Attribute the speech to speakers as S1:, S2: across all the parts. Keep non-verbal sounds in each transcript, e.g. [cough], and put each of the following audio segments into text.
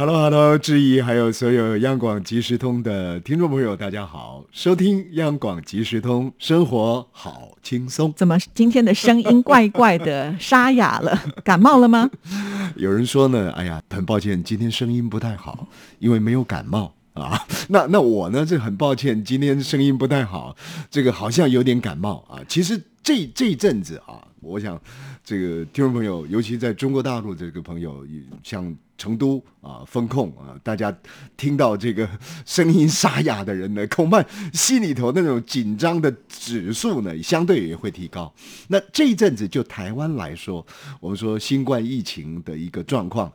S1: Hello，Hello，志毅，还有所有央广即时通的听众朋友，大家好！收听央广即时通，生活好轻松。
S2: 怎么今天的声音怪怪的，沙哑了？感冒了吗？[laughs]
S1: 有人说呢，哎呀，很抱歉，今天声音不太好，因为没有感冒啊。[laughs] 那那我呢，这很抱歉，今天声音不太好，这个好像有点感冒啊。其实这这一阵子啊，我想这个听众朋友，尤其在中国大陆这个朋友，像。成都啊，风控啊，大家听到这个声音沙哑的人呢，恐怕心里头那种紧张的指数呢，相对也会提高。那这一阵子就台湾来说，我们说新冠疫情的一个状况，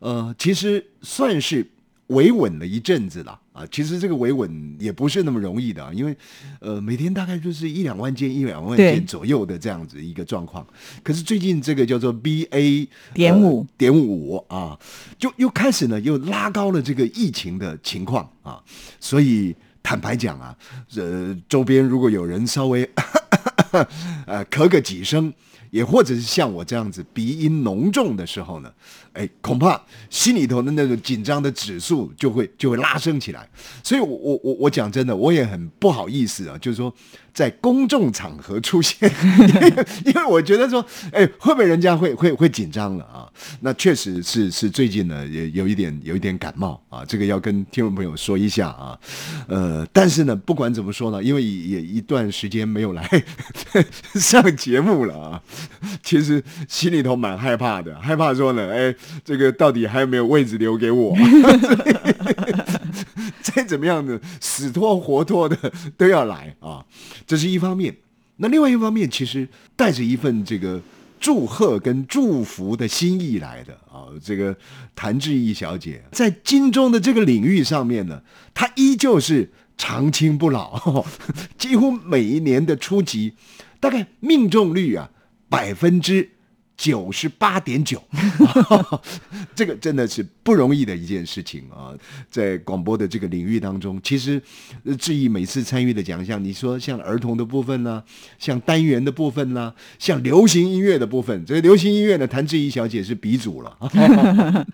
S1: 呃，其实算是维稳了一阵子了啊。其实这个维稳也不是那么容易的啊，因为呃，每天大概就是一两万件、一两万件左右的这样子一个状况。可是最近这个叫做 BA
S2: 点五
S1: 点五啊，就又开始呢，又拉高了这个疫情的情况啊。所以坦白讲啊，呃，周边如果有人稍微 [coughs] 呃咳个几声。也或者是像我这样子鼻音浓重的时候呢，哎，恐怕心里头的那种紧张的指数就会就会拉升起来。所以我，我我我讲真的，我也很不好意思啊，就是说在公众场合出现，[laughs] 因为我觉得说，哎，会不会人家会会会紧张了啊？那确实是是最近呢也有一点有一点感冒啊，这个要跟听众朋友说一下啊。呃，但是呢，不管怎么说呢，因为也一段时间没有来 [laughs] 上节目了啊。其实心里头蛮害怕的，害怕说呢，哎，这个到底还有没有位置留给我？[laughs] [laughs] 再怎么样的，死拖活拖的都要来啊，这是一方面。那另外一方面，其实带着一份这个祝贺跟祝福的心意来的啊。这个谭志毅小姐在金钟的这个领域上面呢，她依旧是长青不老，[laughs] 几乎每一年的初级，大概命中率啊。百分之九十八点九，[laughs] 这个真的是不容易的一件事情啊！在广播的这个领域当中，其实志毅每次参与的奖项，你说像儿童的部分呢，像单元的部分呢，像流行音乐的部分，这个流行音乐呢，谭志毅小姐是鼻祖了。[laughs]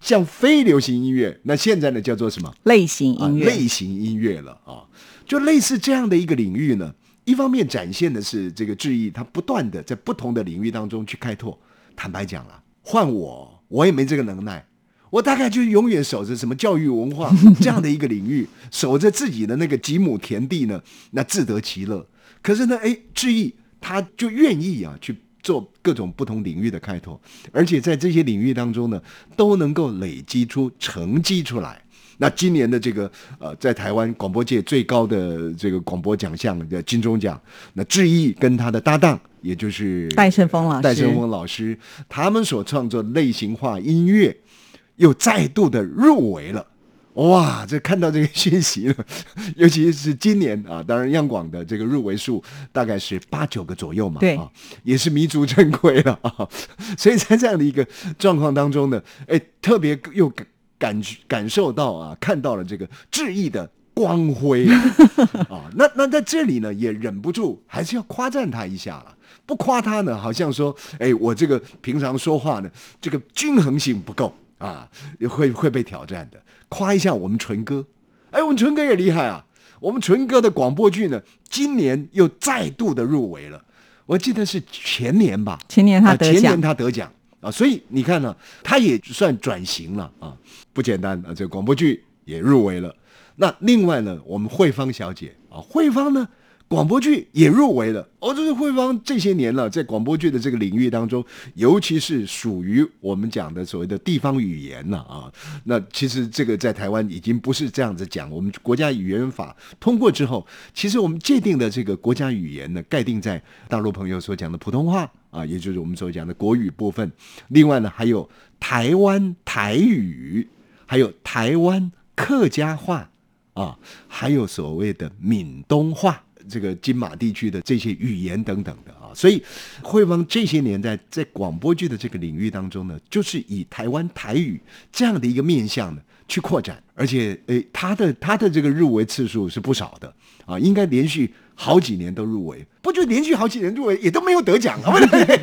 S1: 像非流行音乐，那现在呢叫做什么？
S2: 类型音乐，
S1: 类型音乐了啊！就类似这样的一个领域呢。一方面展现的是这个志毅，他不断的在不同的领域当中去开拓。坦白讲了，换我，我也没这个能耐。我大概就永远守着什么教育文化 [laughs] 这样的一个领域，守着自己的那个几亩田地呢，那自得其乐。可是呢，哎，志毅他就愿意啊去做各种不同领域的开拓，而且在这些领域当中呢，都能够累积出成绩出来。那今年的这个呃，在台湾广播界最高的这个广播奖项的金钟奖，那志毅跟他的搭档，也就是
S2: 戴胜峰老师，
S1: 戴胜峰老师，他们所创作类型化音乐，又再度的入围了。哇，这看到这个讯息了，尤其是今年啊，当然央广的这个入围数大概是八九个左右嘛，
S2: 对，
S1: 啊，也是弥足珍贵了啊。所以在这样的一个状况当中呢，哎，特别又感。感感受到啊，看到了这个志毅的光辉啊，[laughs] 那那在这里呢，也忍不住还是要夸赞他一下了。不夸他呢，好像说，哎，我这个平常说话呢，这个均衡性不够啊，会会被挑战的。夸一下我们纯哥，哎，我们纯哥也厉害啊。我们纯哥的广播剧呢，今年又再度的入围了。我记得是前年吧，
S2: 前年他得奖，
S1: 前年他得奖。啊，所以你看呢，他也算转型了啊，不简单啊。这广播剧也入围了。那另外呢，我们慧芳小姐啊，慧芳呢，广播剧也入围了。哦，这是慧芳这些年了，在广播剧的这个领域当中，尤其是属于我们讲的所谓的地方语言了啊。那其实这个在台湾已经不是这样子讲。我们国家语言法通过之后，其实我们界定的这个国家语言呢，盖定在大陆朋友所讲的普通话。啊，也就是我们所讲的国语部分。另外呢，还有台湾台语，还有台湾客家话啊，还有所谓的闽东话，这个金马地区的这些语言等等的啊，所以汇芳这些年在在广播剧的这个领域当中呢，就是以台湾台语这样的一个面向呢去扩展，而且诶，他的他的这个入围次数是不少的啊，应该连续好几年都入围，不就连续好几年入围也都没有得奖啊？不对，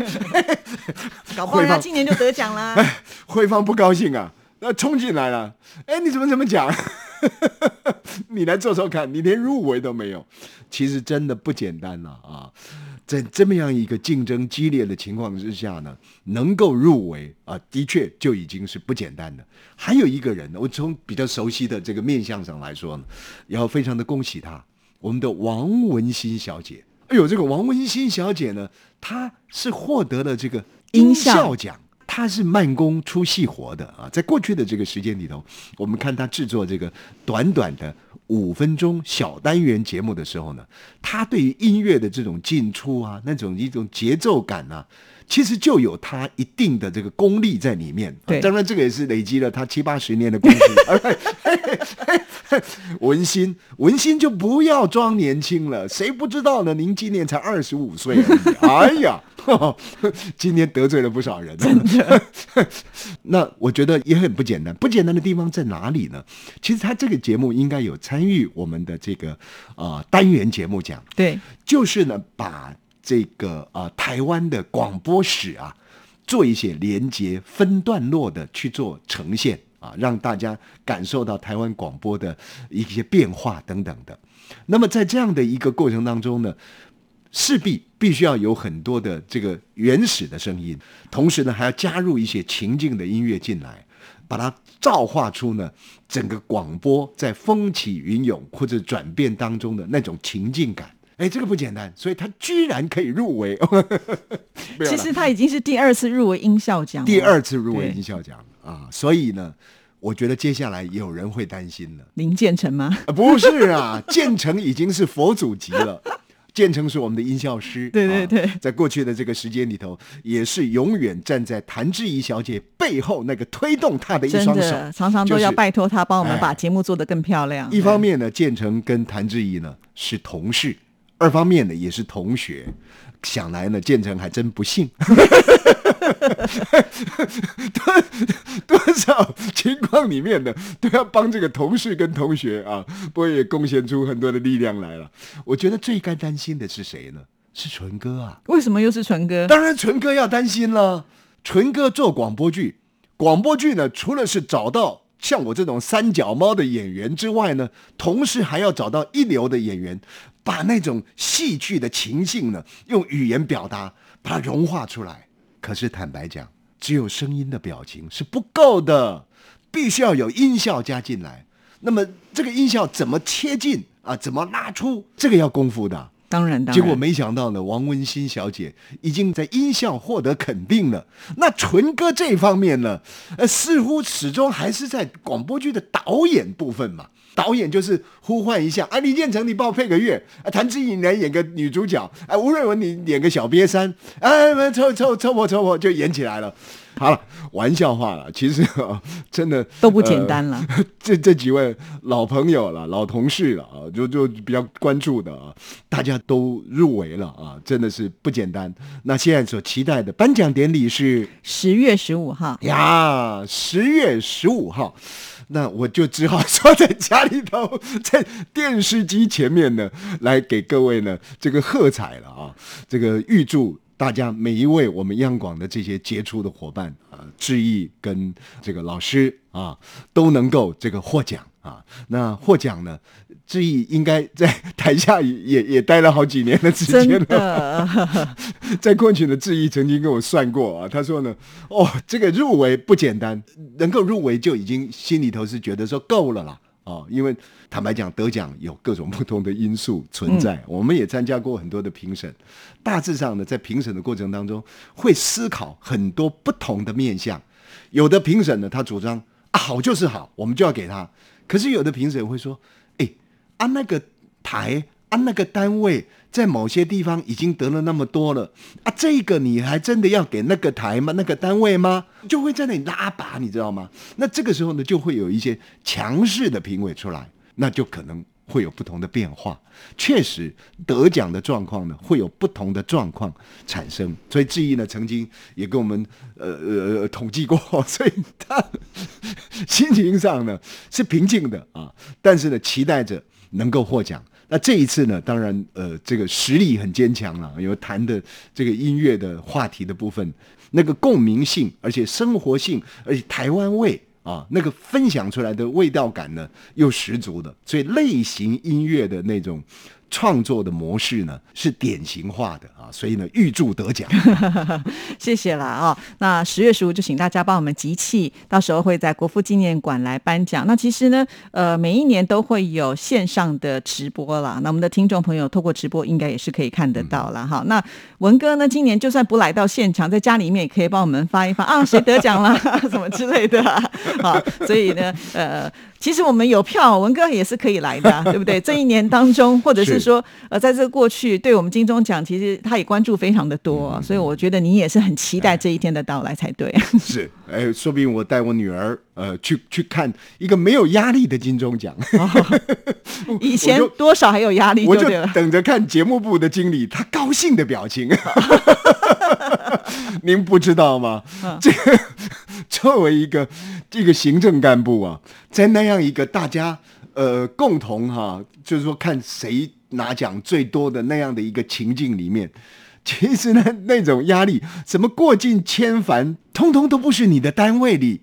S2: 搞不好他今年就得奖啦。[laughs]
S1: 慧芳不高兴啊，那冲进来了，哎，你怎么怎么讲？[laughs] 你来做做看，你连入围都没有，其实真的不简单了啊！在这么样一个竞争激烈的情况之下呢，能够入围啊，的确就已经是不简单的。还有一个人，我从比较熟悉的这个面相上来说呢，要非常的恭喜他，我们的王文馨小姐。哎呦，这个王文馨小姐呢，她是获得了这个音效奖。他是慢工出细活的啊，在过去的这个时间里头，我们看他制作这个短短的五分钟小单元节目的时候呢，他对于音乐的这种进出啊，那种一种节奏感啊，其实就有他一定的这个功力在里面。
S2: 对，
S1: 当然这个也是累积了他七八十年的功力。[laughs] 文心，文心就不要装年轻了，谁不知道呢？您今年才二十五岁而已。哎呀！[laughs] 今天得罪了不少人。[laughs] 那我觉得也很不简单，不简单的地方在哪里呢？其实他这个节目应该有参与我们的这个啊单元节目讲，
S2: 对，
S1: 就是呢把这个啊台湾的广播史啊做一些连接、分段落的去做呈现啊，让大家感受到台湾广播的一些变化等等的。那么在这样的一个过程当中呢。势必必须要有很多的这个原始的声音，同时呢还要加入一些情境的音乐进来，把它造化出呢整个广播在风起云涌或者转变当中的那种情境感。哎，这个不简单，所以他居然可以入围。[laughs]
S2: 其实他已经是第二次入围音效奖，
S1: 第二次入围音效奖啊！所以呢，我觉得接下来有人会担心了。
S2: 林建成吗？
S1: 不是啊，建成已经是佛祖级了。建成是我们的音效师，
S2: 对对对，
S1: 在过去的这个时间里头，也是永远站在谭志怡小姐背后那个推动她的一双手，
S2: 常常都要拜托她帮我们把节目做得更漂亮。
S1: 一方面呢，建成跟谭志怡呢是同事；二方面呢，也是同学。想来呢，建成还真不幸。[laughs] 多多少情况里面呢，都要帮这个同事跟同学啊，不过也贡献出很多的力量来了。我觉得最该担心的是谁呢？是纯哥啊！
S2: 为什么又是纯哥？
S1: 当然纯哥要担心了。纯哥做广播剧，广播剧呢，除了是找到像我这种三脚猫的演员之外呢，同时还要找到一流的演员，把那种戏剧的情境呢，用语言表达，把它融化出来。可是坦白讲，只有声音的表情是不够的，必须要有音效加进来。那么这个音效怎么切进啊？怎么拉出？这个要功夫的。
S2: 当然，当然
S1: 结果没想到呢，王文馨小姐已经在音效获得肯定了。那纯哥这方面呢，呃，似乎始终还是在广播剧的导演部分嘛。导演就是呼唤一下，啊，李建成，你帮我配个乐；啊，谭志颖来演个女主角；啊，吴瑞文你演个小瘪三，哎，凑凑凑合凑合就演起来了。好了，玩笑话了，其实啊，[laughs] 真的
S2: 都不简单了。[laughs]
S1: 这这几位老朋友了，老同事了啊，就就比较关注的啊，大家都入围了啊，真的是不简单。那现在所期待的颁奖典礼是
S2: 十月十五号
S1: 呀，十月十五号。那我就只好 [laughs] 坐，在家里头，在电视机前面呢，来给各位呢这个喝彩了啊！这个预祝大家每一位我们央广的这些杰出的伙伴啊，志毅跟这个老师啊，都能够这个获奖。啊，那获奖呢？志毅应该在台下也也待了好几年的时间了。[laughs] 在过去的志毅曾经跟我算过啊，他说呢，哦，这个入围不简单，能够入围就已经心里头是觉得说够了啦。哦，因为坦白讲，得奖有各种不同的因素存在。我们也参加过很多的评审，大致上呢，在评审的过程当中会思考很多不同的面向。有的评审呢，他主张啊，好就是好，我们就要给他。可是有的评审会说：“哎，啊那个台啊啊，那个单位在某些地方已经得了那么多了啊，这个你还真的要给那个台吗？那个单位吗？就会在那里拉拔，你知道吗？那这个时候呢，就会有一些强势的评委出来，那就可能会有不同的变化。确实，得奖的状况呢，会有不同的状况产生。所以志毅呢，曾经也跟我们呃呃统计过，[laughs] 所以他心情上呢是平静的啊，但是呢，期待着能够获奖。那这一次呢，当然呃，这个实力很坚强了，有谈的这个音乐的话题的部分，那个共鸣性，而且生活性，而且台湾味。啊，那个分享出来的味道感呢，又十足的，所以类型音乐的那种。创作的模式呢是典型化的啊，所以呢预祝得奖，[laughs]
S2: 谢谢了啊。那十月十五就请大家帮我们集气，到时候会在国父纪念馆来颁奖。那其实呢，呃，每一年都会有线上的直播啦。那我们的听众朋友透过直播应该也是可以看得到了哈。那文哥呢，今年就算不来到现场，在家里面也可以帮我们发一发啊，谁得奖了什么之类的啊。所以呢，呃。其实我们有票，文哥也是可以来的，[laughs] 对不对？这一年当中，或者是说，呃，在这个过去，对我们金钟奖，其实他也关注非常的多，所以我觉得你也是很期待这一天的到来才对。[laughs]
S1: 是，哎，说不定我带我女儿，呃，去去看一个没有压力的金钟奖。[laughs]
S2: 以前多少还有压力，
S1: 我就等着看节目部的经理他高兴的表情。[laughs] 您不知道吗？这个 [laughs] 作为一个这个行政干部啊，在那样一个大家呃共同哈，就是说看谁拿奖最多的那样的一个情境里面，其实呢那种压力，什么过尽千帆，通通都不是你的单位里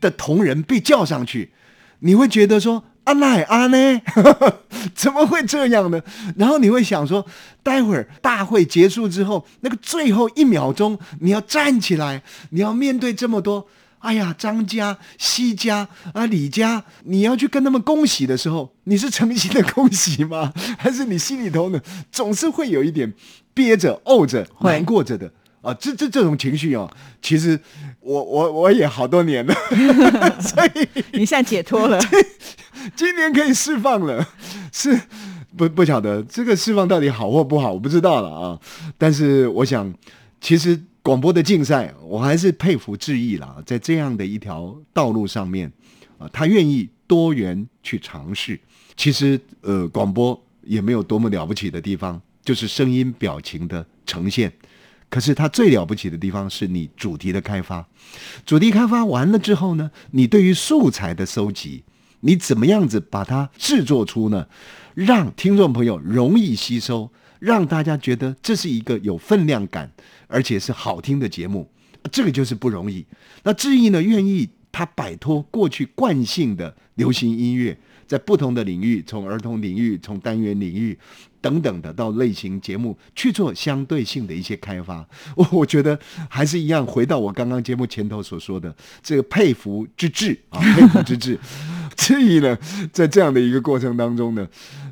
S1: 的同仁被叫上去，你会觉得说。阿奶阿呢？[laughs] 怎么会这样呢？然后你会想说，待会儿大会结束之后，那个最后一秒钟，你要站起来，你要面对这么多，哎呀，张家、西家啊、李家，你要去跟他们恭喜的时候，你是诚心的恭喜吗？[laughs] 还是你心里头呢，总是会有一点憋着、怄着、难过着的啊？这这这种情绪啊，其实我我我也好多年了，[laughs] 所以
S2: 你现在解脱了。
S1: 今年可以释放了，是不不晓得这个释放到底好或不好，我不知道了啊。但是我想，其实广播的竞赛，我还是佩服志毅了，在这样的一条道路上面啊，他愿意多元去尝试。其实呃，广播也没有多么了不起的地方，就是声音表情的呈现。可是它最了不起的地方是你主题的开发，主题开发完了之后呢，你对于素材的收集。你怎么样子把它制作出呢？让听众朋友容易吸收，让大家觉得这是一个有分量感，而且是好听的节目，这个就是不容易。那志毅呢，愿意他摆脱过去惯性的流行音乐。在不同的领域，从儿童领域、从单元领域等等的到类型节目去做相对性的一些开发，我 [laughs] 我觉得还是一样，回到我刚刚节目前头所说的这个佩服之至啊，佩服之至。[laughs] 所以呢，在这样的一个过程当中呢，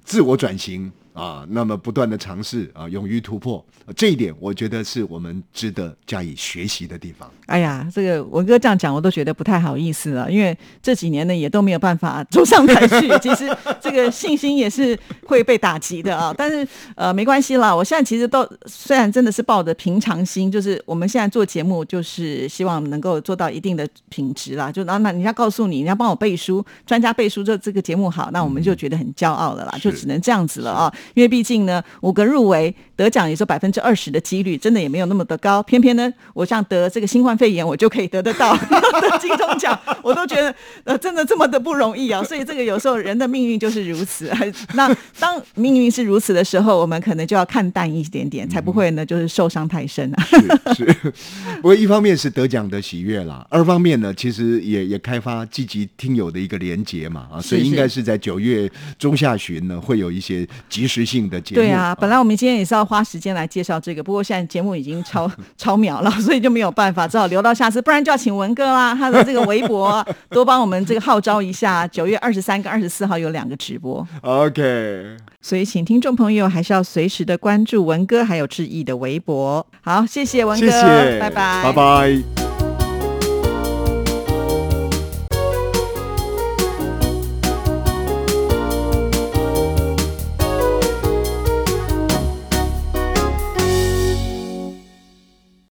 S1: 自我转型。啊，那么不断的尝试啊，勇于突破，这一点我觉得是我们值得加以学习的地方。
S2: 哎呀，这个文哥这样讲，我都觉得不太好意思了，因为这几年呢也都没有办法 [laughs] 走上台去，其实这个信心也是会被打击的啊。[laughs] 但是呃，没关系啦，我现在其实都虽然真的是抱着平常心，就是我们现在做节目，就是希望能够做到一定的品质啦。就然后那人家告诉你，人家帮我背书，专家背书，这这个节目好，那我们就觉得很骄傲了啦，就只能这样子了啊。因为毕竟呢，五个入围得奖也就百分之二十的几率，真的也没有那么的高。偏偏呢，我像得这个新冠肺炎，我就可以得得到得 [laughs] 金钟奖，我都觉得呃，真的这么的不容易啊。所以这个有时候人的命运就是如此。[laughs] 那当命运是如此的时候，我们可能就要看淡一点点，才不会呢就是受伤太深啊。
S1: 是是，[laughs] 不过一方面是得奖的喜悦啦，二方面呢，其实也也开发积极听友的一个连结嘛啊，所以应该是在九月中下旬呢，会有一些及时。性的节
S2: 目对啊，本来我们今天也是要花时间来介绍这个，不过现在节目已经超 [laughs] 超秒了，[laughs] 所以就没有办法，只好留到下次，不然就要请文哥啦，他的这个微博多帮我们这个号召一下。[laughs] 九月二十三跟二十四号有两个直播
S1: ，OK。
S2: 所以请听众朋友还是要随时的关注文哥还有志毅的微博。好，谢谢文哥，
S1: 谢谢，
S2: 拜拜，
S1: 拜拜。